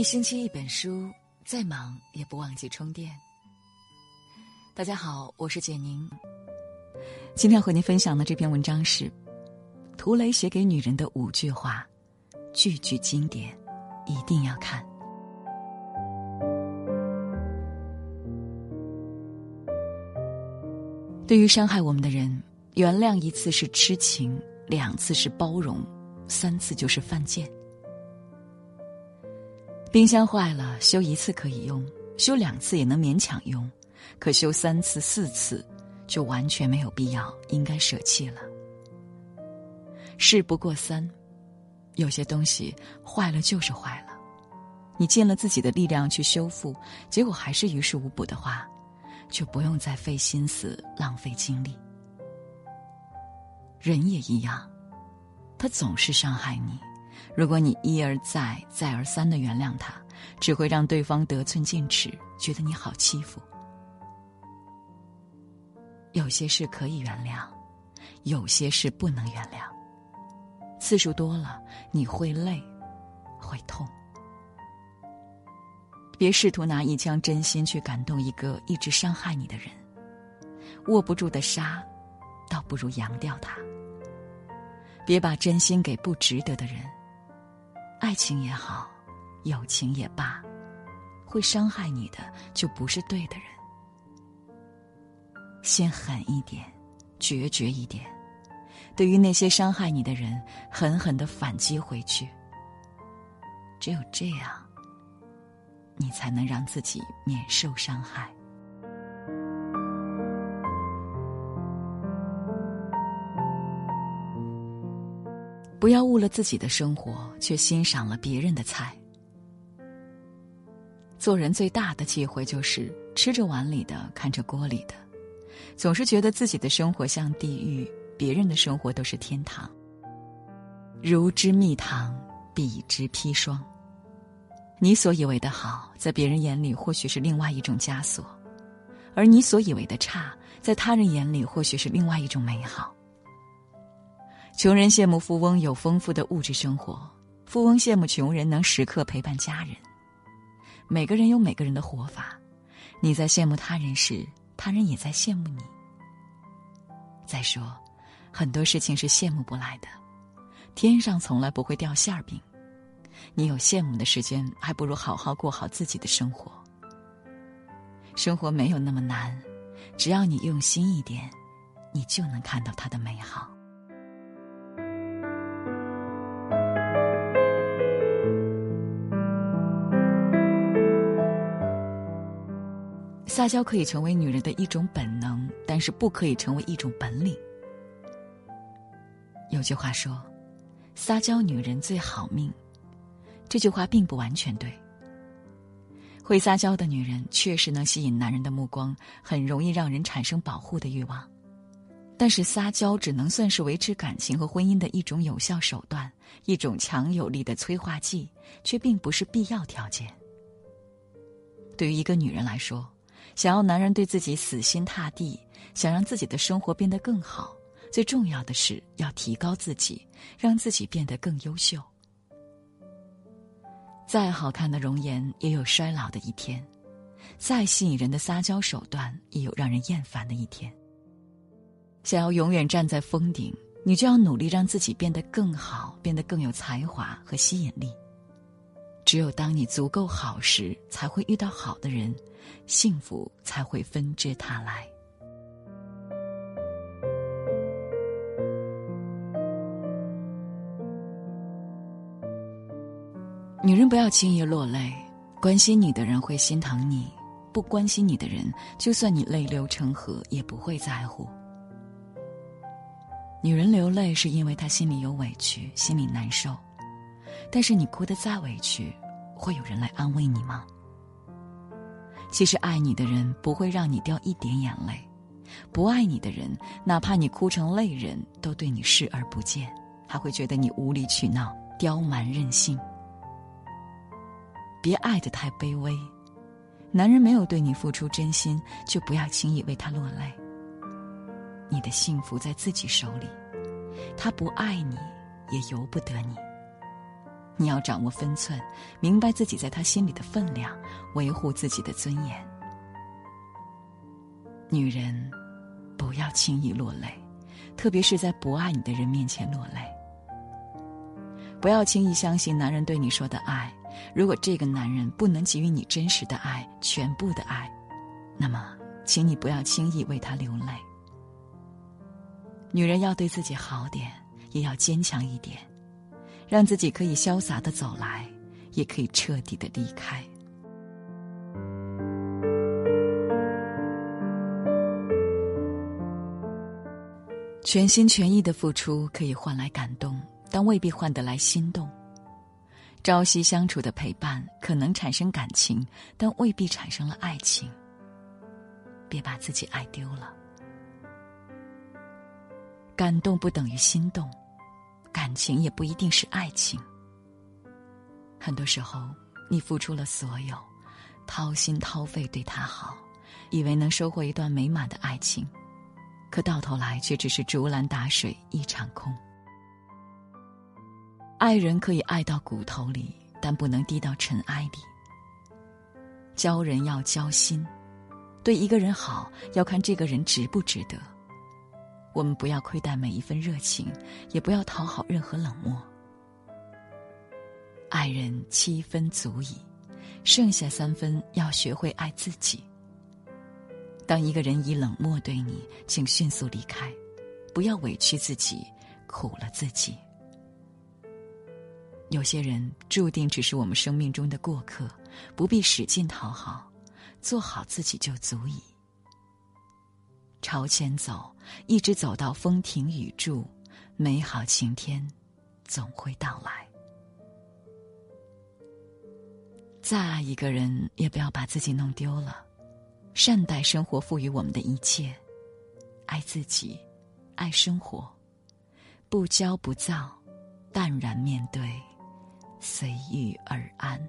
一星期一本书，再忙也不忘记充电。大家好，我是简宁。今天和您分享的这篇文章是涂雷写给女人的五句话，句句经典，一定要看。对于伤害我们的人，原谅一次是痴情，两次是包容，三次就是犯贱。冰箱坏了，修一次可以用，修两次也能勉强用，可修三次、四次，就完全没有必要，应该舍弃了。事不过三，有些东西坏了就是坏了，你尽了自己的力量去修复，结果还是于事无补的话，就不用再费心思、浪费精力。人也一样，他总是伤害你。如果你一而再、再而三的原谅他，只会让对方得寸进尺，觉得你好欺负。有些事可以原谅，有些事不能原谅。次数多了，你会累，会痛。别试图拿一腔真心去感动一个一直伤害你的人。握不住的沙，倒不如扬掉它。别把真心给不值得的人。爱情也好，友情也罢，会伤害你的就不是对的人。先狠一点，决绝一点，对于那些伤害你的人，狠狠的反击回去。只有这样，你才能让自己免受伤害。不要误了自己的生活，却欣赏了别人的菜。做人最大的忌讳就是吃着碗里的，看着锅里的，总是觉得自己的生活像地狱，别人的生活都是天堂。如之蜜糖，彼之砒霜。你所以为的好，在别人眼里或许是另外一种枷锁；而你所以为的差，在他人眼里或许是另外一种美好。穷人羡慕富翁有丰富的物质生活，富翁羡慕穷人能时刻陪伴家人。每个人有每个人的活法，你在羡慕他人时，他人也在羡慕你。再说，很多事情是羡慕不来的，天上从来不会掉馅儿饼。你有羡慕的时间，还不如好好过好自己的生活。生活没有那么难，只要你用心一点，你就能看到它的美好。撒娇可以成为女人的一种本能，但是不可以成为一种本领。有句话说：“撒娇女人最好命。”这句话并不完全对。会撒娇的女人确实能吸引男人的目光，很容易让人产生保护的欲望。但是撒娇只能算是维持感情和婚姻的一种有效手段，一种强有力的催化剂，却并不是必要条件。对于一个女人来说，想要男人对自己死心塌地，想让自己的生活变得更好，最重要的是要提高自己，让自己变得更优秀。再好看的容颜也有衰老的一天，再吸引人的撒娇手段也有让人厌烦的一天。想要永远站在峰顶，你就要努力让自己变得更好，变得更有才华和吸引力。只有当你足够好时，才会遇到好的人，幸福才会纷至沓来。女人不要轻易落泪，关心你的人会心疼你，不关心你的人，就算你泪流成河，也不会在乎。女人流泪是因为她心里有委屈，心里难受。但是你哭得再委屈，会有人来安慰你吗？其实爱你的人不会让你掉一点眼泪，不爱你的人，哪怕你哭成泪人，都对你视而不见，还会觉得你无理取闹、刁蛮任性。别爱得太卑微，男人没有对你付出真心，就不要轻易为他落泪。你的幸福在自己手里，他不爱你，也由不得你。你要掌握分寸，明白自己在他心里的分量，维护自己的尊严。女人，不要轻易落泪，特别是在不爱你的人面前落泪。不要轻易相信男人对你说的爱，如果这个男人不能给予你真实的爱、全部的爱，那么，请你不要轻易为他流泪。女人要对自己好点，也要坚强一点。让自己可以潇洒的走来，也可以彻底的离开。全心全意的付出可以换来感动，但未必换得来心动。朝夕相处的陪伴可能产生感情，但未必产生了爱情。别把自己爱丢了。感动不等于心动。感情也不一定是爱情。很多时候，你付出了所有，掏心掏肺对他好，以为能收获一段美满的爱情，可到头来却只是竹篮打水一场空。爱人可以爱到骨头里，但不能滴到尘埃里。交人要交心，对一个人好要看这个人值不值得。我们不要亏待每一份热情，也不要讨好任何冷漠。爱人七分足矣，剩下三分要学会爱自己。当一个人以冷漠对你，请迅速离开，不要委屈自己，苦了自己。有些人注定只是我们生命中的过客，不必使劲讨好，做好自己就足矣。朝前走，一直走到风停雨住，美好晴天总会到来。再爱一个人，也不要把自己弄丢了，善待生活赋予我们的一切，爱自己，爱生活，不骄不躁，淡然面对，随遇而安。